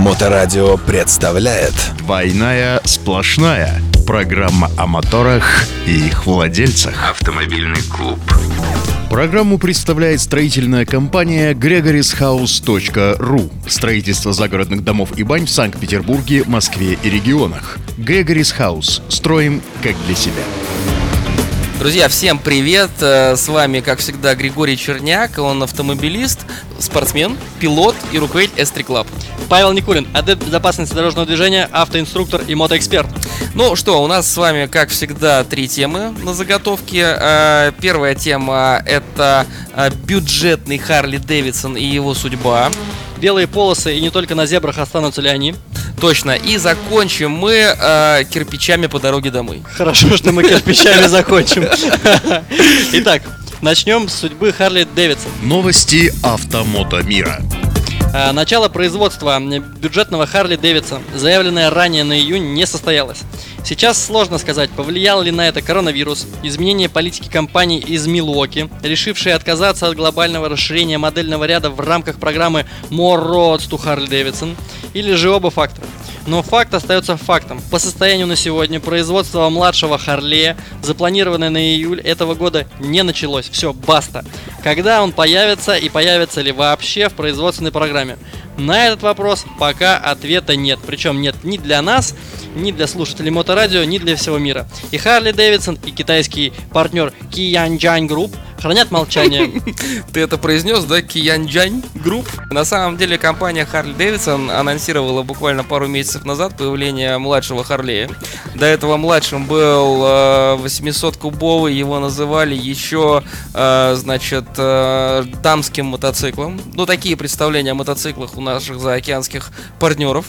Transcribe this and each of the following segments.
Моторадио представляет Двойная сплошная. Программа о моторах и их владельцах. Автомобильный клуб. Программу представляет строительная компания gregorishouse.ru Строительство загородных домов и бань в Санкт-Петербурге, Москве и регионах. Gregory's House. Строим как для себя. Друзья, всем привет! Э, С вами, как всегда, Григорий Черняк. Он автомобилист, спортсмен, пилот и руководитель S3 Club. Павел Никулин, адепт безопасности дорожного движения, автоинструктор и мотоэксперт. Ну что, у нас с вами, как всегда, три темы на заготовке. Э, Первая тема – это э, бюджетный Харли Дэвидсон и его судьба. Белые полосы и не только на зебрах останутся ли они? Точно. И закончим мы э, кирпичами по дороге домой. Хорошо, что мы кирпичами закончим. Итак, начнем с судьбы Харли Дэвидсон. Новости автомото мира. А, Начало производства бюджетного Харли Дэвидсон, заявленное ранее на июнь, не состоялось. Сейчас сложно сказать, повлиял ли на это коронавирус, изменение политики компании из Милуоки, решившие отказаться от глобального расширения модельного ряда в рамках программы More Roads to Harley Davidson, или же оба фактора. Но факт остается фактом. По состоянию на сегодня производство младшего Харлея, запланированное на июль этого года, не началось. Все, баста. Когда он появится и появится ли вообще в производственной программе? На этот вопрос пока ответа нет. Причем нет ни для нас, ни для слушателей моторадио, ни для всего мира. И Харли Дэвидсон, и китайский партнер Qianjiang Group хранят молчание. Ты это произнес, да, Qianjiang Group? На самом деле компания Harley Davidson анонсировала буквально пару месяцев назад появление младшего Харлея. До этого младшим был э, 800-кубовый, его называли еще, э, значит, э, дамским мотоциклом. Ну, такие представления о мотоциклах у наших заокеанских партнеров.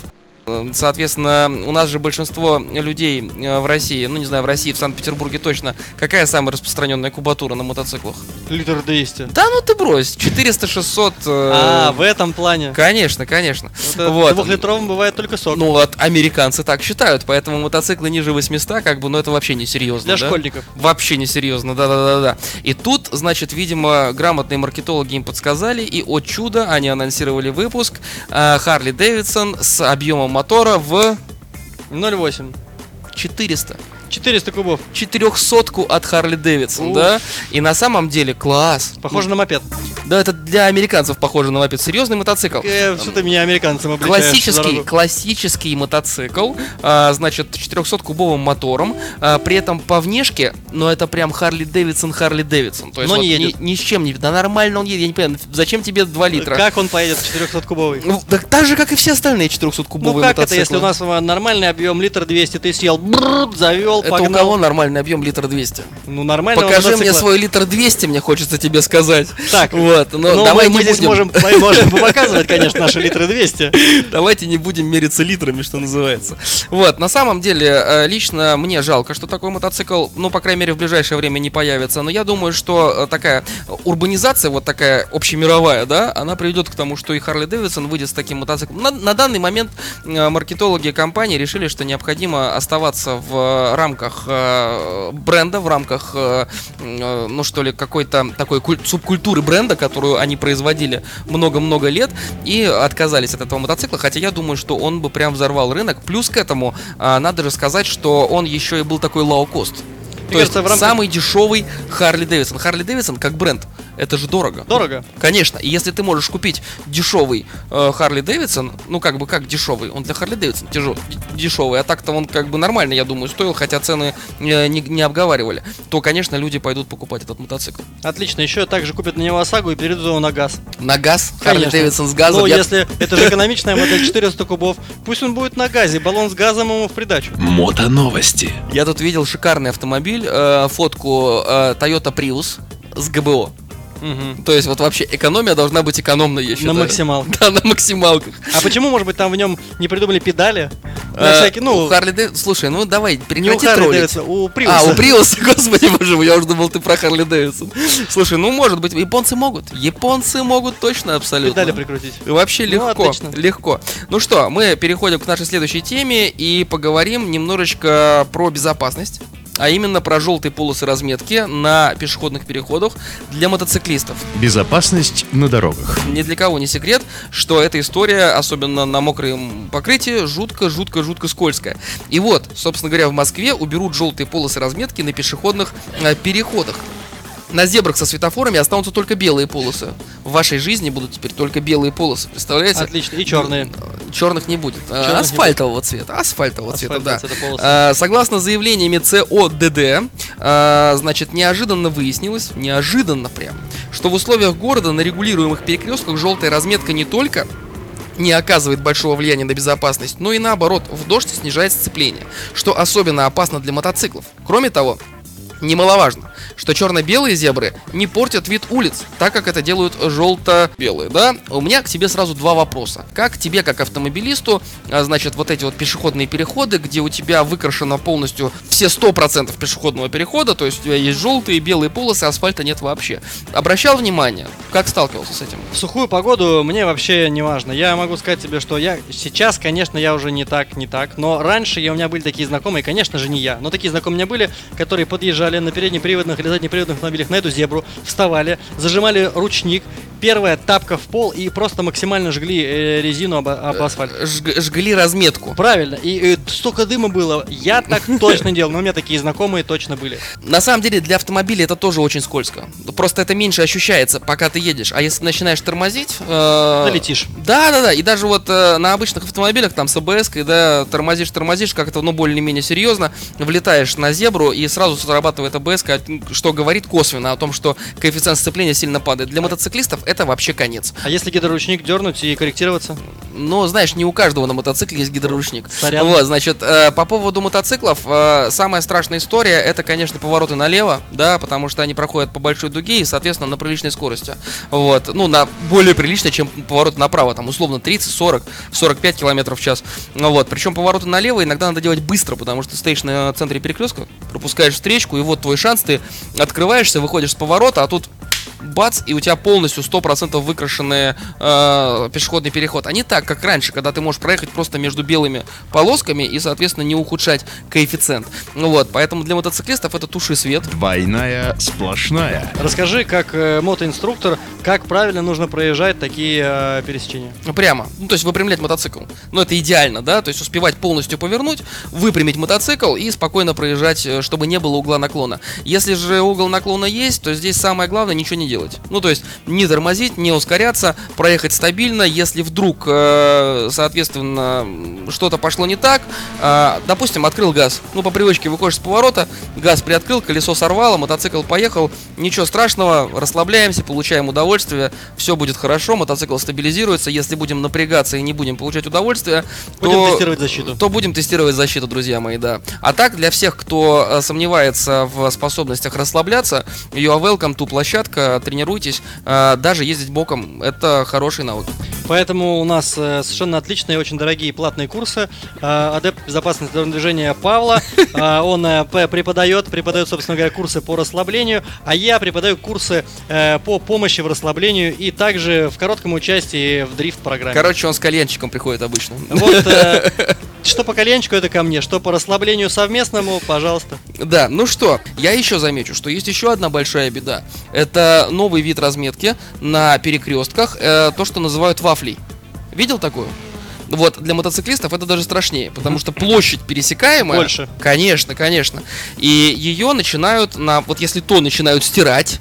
Соответственно, у нас же большинство людей э, в России, ну не знаю, в России, в Санкт-Петербурге точно, какая самая распространенная кубатура на мотоциклах? Литр 200. Да ну ты брось, 400-600. э, А, в этом плане. Конечно, конечно. Это Вот. Двухлитровым бывает только сок. Ну вот, американцы так считают, поэтому мотоциклы ниже 800, как бы, ну это вообще не серьезно. Для да? школьников. Вообще не серьезно, да-да-да-да. И тут, значит, видимо, грамотные маркетологи им подсказали, и о чудо, они анонсировали выпуск Харли Дэвидсон с объемом мотора в 0,8. 400. 400 кубов. 400 от Харли Дэвидсон, да? И на самом деле класс. Похоже на мопед. Да, это для американцев похоже на мопед. Серьезный мотоцикл. Э, что ты меня американцем Классический, классический мотоцикл, а, значит, 400-кубовым мотором, а, при этом по внешке, но это прям Харли Дэвидсон, Харли Дэвидсон. То есть Но вот не ни, едет. ни с чем не... Да нормально он едет, я не понимаю, зачем тебе 2 литра? Как он поедет 400-кубовый? Ну, так, так же, как и все остальные 400-кубовые Ну как это, мотоциклы. если у нас э, нормальный объем литр 200, ты съел, бррр, завел, Это погнал. у кого нормальный объем литр 200? Ну нормально. Покажи мне свой литр 200, мне хочется тебе сказать. Так, вот, но Ну, давай мы, мы здесь будем. можем, мы можем показывать, конечно, наши литры 200. Давайте не будем мериться литрами, что называется. Вот, на самом деле, э, лично мне жалко, что такой мотоцикл, ну, по крайней мере, в ближайшее время не появится. Но я думаю, что э, такая урбанизация, вот такая общемировая, да, она приведет к тому, что и Харли Дэвидсон выйдет с таким мотоциклом. На, на данный момент э, маркетологи компании решили, что необходимо оставаться в рамках бренда, в рамках, ну, что ли, какой-то такой куль- субкультуры бренда, которую они производили много-много лет, и отказались от этого мотоцикла, хотя я думаю, что он бы прям взорвал рынок. Плюс к этому, а, надо же сказать, что он еще и был такой low-cost. То есть кажется, рамках- самый дешевый Харли Дэвидсон. Харли Дэвидсон как бренд, это же дорого. Дорого. Конечно, и если ты можешь купить дешевый Харли Дэвидсон, ну как бы как дешевый, он для Харли Дэвидсон дешевый, а так-то он как бы нормально, я думаю, стоил, хотя цены э, не, не обговаривали, то, конечно, люди пойдут покупать этот мотоцикл. Отлично, еще также купят на него ОСАГО и перейдут его на газ. На газ, Харли Конечно. Дэвидсон с газом. Ну, я- если это же экономичная модель 400 кубов, пусть он будет на газе, баллон с газом ему в придачу. Мотоновости. Я тут видел шикарный автомобиль, э, фотку э, Toyota Prius с ГБО. Мгм. То есть вот вообще экономия должна быть экономной, я считаю. На максималках. Да, на максималках. А почему, может быть, там в нем не придумали педали? На Э, всякий, ну, у Харли Дэвидсон- Слушай, ну давай, не у прекрати Харли. Дэвидсона, у Приуса. А, у Приуса, господи боже мой, я уже думал, ты про Харли Дэвидсон. Слушай, ну может быть, японцы могут. Японцы могут точно абсолютно. Педали прикрутить. Вообще Ну, легко, отлично. легко. Ну что, мы переходим к нашей следующей теме и поговорим немножечко про безопасность а именно про желтые полосы разметки на пешеходных переходах для мотоциклистов. Безопасность на дорогах. Ни для кого не секрет, что эта история, особенно на мокром покрытии, жутко-жутко-жутко скользкая. И вот, собственно говоря, в Москве уберут желтые полосы разметки на пешеходных э, переходах. На зебрах со светофорами останутся только белые полосы. В вашей жизни будут теперь только белые полосы, представляете? Отлично. И черные. Черных не будет. А, Черных не асфальтового цвета. Асфальтового цвета, да. Асфальтового цвета полосы. А, Согласно заявлениями ЦОДД, а, значит, неожиданно выяснилось, неожиданно прям, что в условиях города на регулируемых перекрестках желтая разметка не только не оказывает большого влияния на безопасность, но и наоборот, в дождь снижает сцепление, что особенно опасно для мотоциклов. Кроме того, немаловажно, что черно-белые зебры не портят вид улиц, так как это делают желто-белые, да? У меня к тебе сразу два вопроса. Как тебе, как автомобилисту, а, значит, вот эти вот пешеходные переходы, где у тебя выкрашено полностью все 100% пешеходного перехода, то есть у тебя есть желтые, белые полосы, асфальта нет вообще. Обращал внимание? Как сталкивался с этим? В сухую погоду мне вообще не важно. Я могу сказать тебе, что я сейчас, конечно, я уже не так, не так. Но раньше я, у меня были такие знакомые, конечно же, не я. Но такие знакомые у меня были, которые подъезжали на переднеприводных или заднеприводных автомобилях на эту зебру, вставали, зажимали ручник, первая тапка в пол и просто максимально жгли э, резину об, об асфальт. Жг- жгли разметку. Правильно. И, э, столько дыма было. Я так точно делал, но у меня такие знакомые точно были. На самом деле для автомобиля это тоже очень скользко. Просто это меньше ощущается, пока ты едешь. А если начинаешь тормозить... э. Да, да, да. И даже вот э, на обычных автомобилях, там с АБС, когда тормозишь, тормозишь, как-то, ну, более-менее серьезно, влетаешь на зебру и сразу срабатывает АБС, что говорит косвенно о том, что коэффициент сцепления сильно падает. Для мотоциклистов это вообще конец. А если гидроручник дернуть и корректироваться? Но, знаешь, не у каждого на мотоцикле есть гидроручник. Сорян. Вот, значит, э, по поводу мотоциклов, э, самая страшная история это, конечно, повороты налево, да, потому что они проходят по большой дуге и, соответственно, на приличной скорости. Вот, ну, на более приличной, чем поворот направо, там, условно, 30, 40, 45 километров в час. Ну, вот, причем повороты налево иногда надо делать быстро, потому что стоишь на центре перекрестка, пропускаешь встречку, и вот твой шанс, ты открываешься, выходишь с поворота, а тут бац, и у тебя полностью 100% выкрашенный э, пешеходный переход. А не так, как раньше, когда ты можешь проехать просто между белыми полосками и, соответственно, не ухудшать коэффициент. Ну вот, поэтому для мотоциклистов это туши свет. Двойная сплошная. Расскажи, как э, мотоинструктор, как правильно нужно проезжать такие э, пересечения. Прямо. Ну, то есть выпрямлять мотоцикл. Ну, это идеально, да? То есть успевать полностью повернуть, выпрямить мотоцикл и спокойно проезжать, э, чтобы не было угла наклона. Если же угол наклона есть, то здесь самое главное ничего не делать. Ну, то есть не тормозить, не ускоряться, проехать стабильно. Если вдруг, э, соответственно, что-то пошло не так, э, допустим, открыл газ. Ну, по привычке выходишь с поворота, газ приоткрыл, колесо сорвало, мотоцикл поехал. Ничего страшного, расслабляемся, получаем удовольствие, все будет хорошо, мотоцикл стабилизируется. Если будем напрягаться и не будем получать удовольствие, Будем то, тестировать защиту. то будем тестировать защиту, друзья мои, да. А так, для всех, кто э, сомневается в способностях расслабляться, are welcome to площадка, тренируйтесь. Э, Даже ездить боком, это хороший навык. Поэтому у нас э, совершенно отличные, очень дорогие платные курсы. Э, Адепт безопасности дорожного движения Павла. Э, он э, преподает, преподает, собственно говоря, курсы по расслаблению, а я преподаю курсы э, по помощи в расслаблению и также в коротком участии в дрифт-программе. Короче, он с кальянчиком приходит обычно. Вот, э, что по коленчику это ко мне, что по расслаблению совместному, пожалуйста. Да, ну что, я еще замечу, что есть еще одна большая беда. Это новый вид разметки на перекрестках, э, то, что называют вафлей. Видел такую? Вот, для мотоциклистов это даже страшнее, потому что площадь пересекаемая... Больше. Конечно, конечно. И ее начинают на... Вот если то начинают стирать,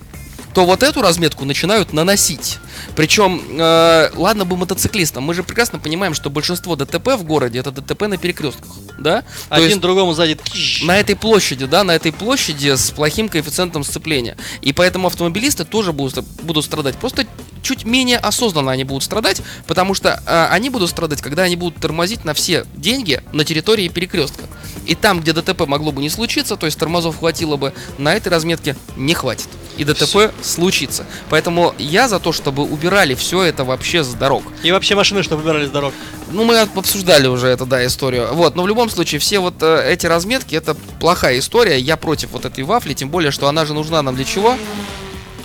то вот эту разметку начинают наносить. Причем, э, ладно бы мотоциклистам, мы же прекрасно понимаем, что большинство ДТП в городе это ДТП на перекрестках, да? То Один есть- другому сзади. на этой площади, да, на этой площади с плохим коэффициентом сцепления. И поэтому автомобилисты тоже будут, будут страдать. Просто чуть менее осознанно они будут страдать, потому что а, они будут страдать, когда они будут тормозить на все деньги на территории перекрестка. И там, где ДТП могло бы не случиться, то есть тормозов хватило бы, на этой разметке не хватит. И ДТП случится. Поэтому я за то, чтобы убирали все это вообще с дорог. И вообще машины, что выбирали с дорог. Ну, мы обсуждали уже эту, да, историю. Вот, но в любом случае, все вот э, эти разметки, это плохая история. Я против вот этой вафли, тем более, что она же нужна нам для чего?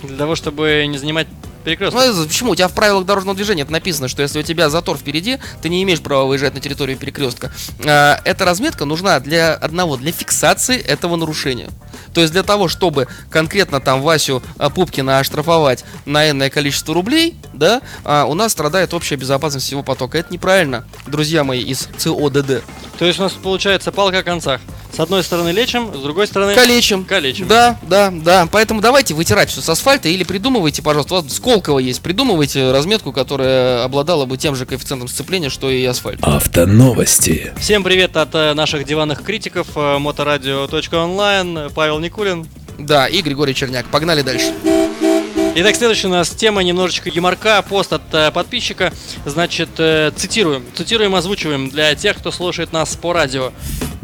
Для того, чтобы не занимать перекресток. Ну, это почему? У тебя в правилах дорожного движения это написано, что если у тебя затор впереди, ты не имеешь права выезжать на территорию перекрестка. А, эта разметка нужна для одного, для фиксации этого нарушения. То есть для того, чтобы конкретно там Васю а, Пупкина оштрафовать на энное количество рублей, да, а, у нас страдает общая безопасность всего потока. Это неправильно, друзья мои из ЦОДД. То есть у нас получается палка о концах. С одной стороны лечим, с другой стороны... Калечим. Калечим. Да, да, да. Поэтому давайте вытирать все с асфальта или придумывайте, пожалуйста, у вас Сколково есть, придумывайте разметку, которая обладала бы тем же коэффициентом сцепления, что и асфальт. Автоновости. Всем привет от э, наших диванных критиков э, моторадио.онлайн, Павел Никулин. Да, и Григорий Черняк. Погнали дальше. Итак, следующая у нас тема немножечко юморка, пост от э, подписчика. Значит, э, цитируем, цитируем, озвучиваем для тех, кто слушает нас по радио.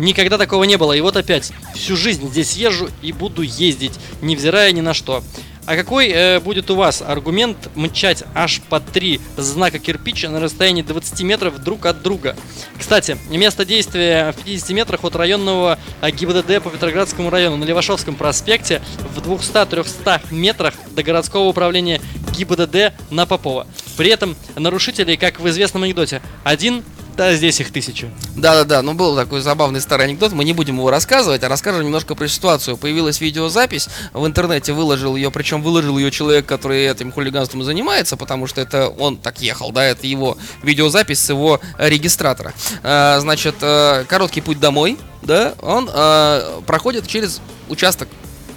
Никогда такого не было, и вот опять, всю жизнь здесь езжу и буду ездить, невзирая ни на что. А какой э, будет у вас аргумент мчать аж по три знака кирпича на расстоянии 20 метров друг от друга? Кстати, место действия в 50 метрах от районного ГИБДД по Петроградскому району на Левашовском проспекте в 200-300 метрах до городского управления ГИБДД на Попова. При этом нарушителей, как в известном анекдоте, один да, здесь их тысяча. Да-да-да, ну был такой забавный старый анекдот, мы не будем его рассказывать, а расскажем немножко про ситуацию. Появилась видеозапись, в интернете выложил ее, причем выложил ее человек, который этим хулиганством занимается, потому что это он так ехал, да, это его видеозапись с его регистратора. А, значит, э, короткий путь домой, да, он э, проходит через участок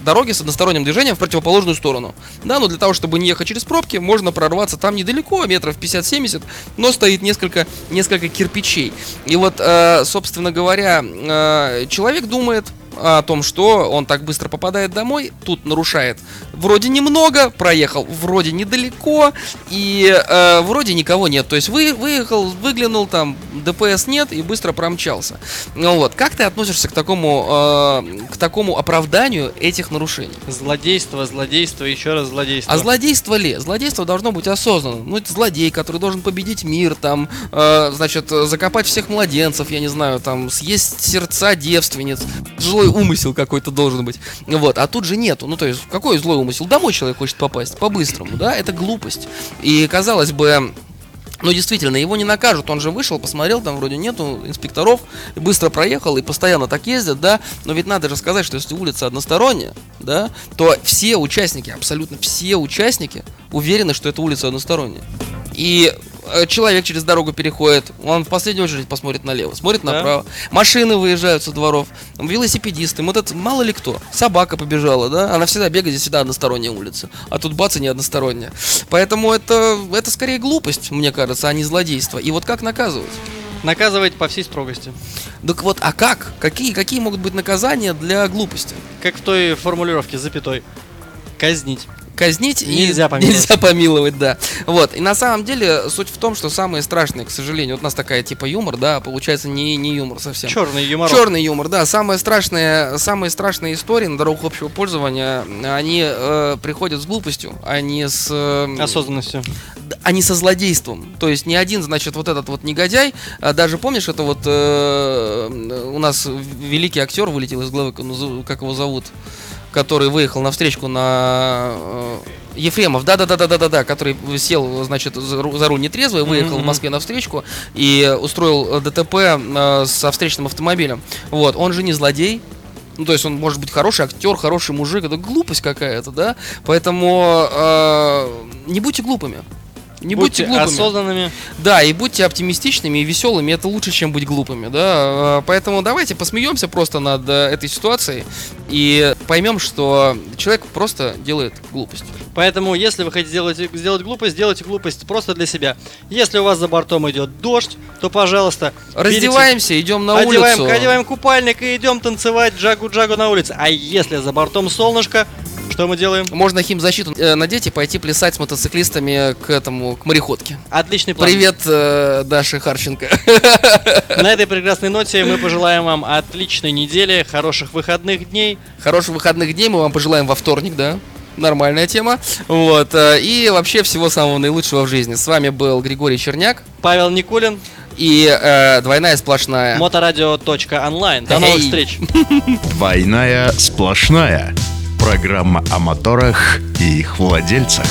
дороги с односторонним движением в противоположную сторону. Да, но для того, чтобы не ехать через пробки, можно прорваться там недалеко, метров 50-70, но стоит несколько, несколько кирпичей. И вот, э, собственно говоря, э, человек думает, о том, что он так быстро попадает домой, тут нарушает вроде немного, проехал вроде недалеко и э, вроде никого нет. То есть вы, выехал, выглянул там, ДПС нет и быстро промчался. Ну вот, как ты относишься к такому, э, к такому оправданию этих нарушений? Злодейство, злодейство, еще раз злодейство. А злодейство ли? Злодейство должно быть осознанным. Ну, это злодей, который должен победить мир, там, э, значит, закопать всех младенцев, я не знаю, там, съесть сердца девственниц. Злой умысел какой-то должен быть. Вот, а тут же нету. Ну, то есть, какой злой умысел? Домой человек хочет попасть, по-быстрому, да? Это глупость. И, казалось бы, ну, действительно, его не накажут, он же вышел, посмотрел, там вроде нету инспекторов, быстро проехал, и постоянно так ездят, да, но ведь надо же сказать, что если улица односторонняя, да, то все участники, абсолютно все участники уверены, что эта улица односторонняя. И человек через дорогу переходит, он в последнюю очередь посмотрит налево, смотрит Да. направо. Машины выезжают со дворов, велосипедисты, вот это мало ли кто. Собака побежала, да, она всегда бегает, здесь всегда односторонняя улица, а тут бац и не односторонняя. Поэтому это, это скорее глупость, мне кажется, а не злодейство. И вот как наказывать? Наказывать по всей строгости. Так вот, а как? Какие, какие могут быть наказания для глупости? Как в той формулировке с запятой. Казнить. Казнить и Нельзя помиловать. нельзя помиловать, да. Вот. И на самом деле суть в том, что самые страшные, к сожалению, вот у нас такая типа юмор, да, получается не, не юмор совсем. Черный юмор. Черный юмор, да. Самые страшные, самые страшные истории на дорогах общего пользования, они э, приходят с глупостью, а не с... э, Осознанностью. а не со злодейством. То есть ни один, значит, вот этот вот негодяй, а даже помнишь, это вот э, у нас великий актер вылетел из головы, зу- как его зовут, который выехал на встречку на э, Ефремов, да, да, да, да, да, да, да, который сел, значит, за, ру- за руль нетрезвый, выехал в Мгм. Москве на встречку и устроил э, ДТП э, со встречным автомобилем. Вот, он же не злодей, ну, то есть он может быть хороший актер, хороший мужик, это глупость какая-то, да? Поэтому э, не будьте глупыми. Не будьте, Будьте глупыми. осознанными. Да, и будьте оптимистичными и веселыми, это лучше, чем быть глупыми, да. Э, Поэтому давайте посмеемся просто над э, этой ситуацией и поймем, что человек просто делает глупость. Поэтому, если вы хотите сделать, сделать глупость, сделайте глупость просто для себя. Если у вас за бортом идет дождь, то, пожалуйста, берите- Раздеваемся, идем на одеваем, улицу. одеваем купальник и идем танцевать джагу-джагу на улице. А если за бортом солнышко, что мы делаем? Можно химзащиту э, надеть и пойти плясать с мотоциклистами к этому, к мореходке. Отличный план. Привет, э, Даша Харченко. На этой прекрасной ноте мы пожелаем вам отличной недели, хороших выходных дней. Хороших выходных дней мы вам пожелаем во вторник, да? Нормальная тема. Вот. э, И вообще всего самого наилучшего в жизни. С вами был Григорий Черняк Павел Никулин, и э, двойная сплошная. моторадио.онлайн. До новых встреч! Двойная сплошная. Программа о моторах и их владельцах.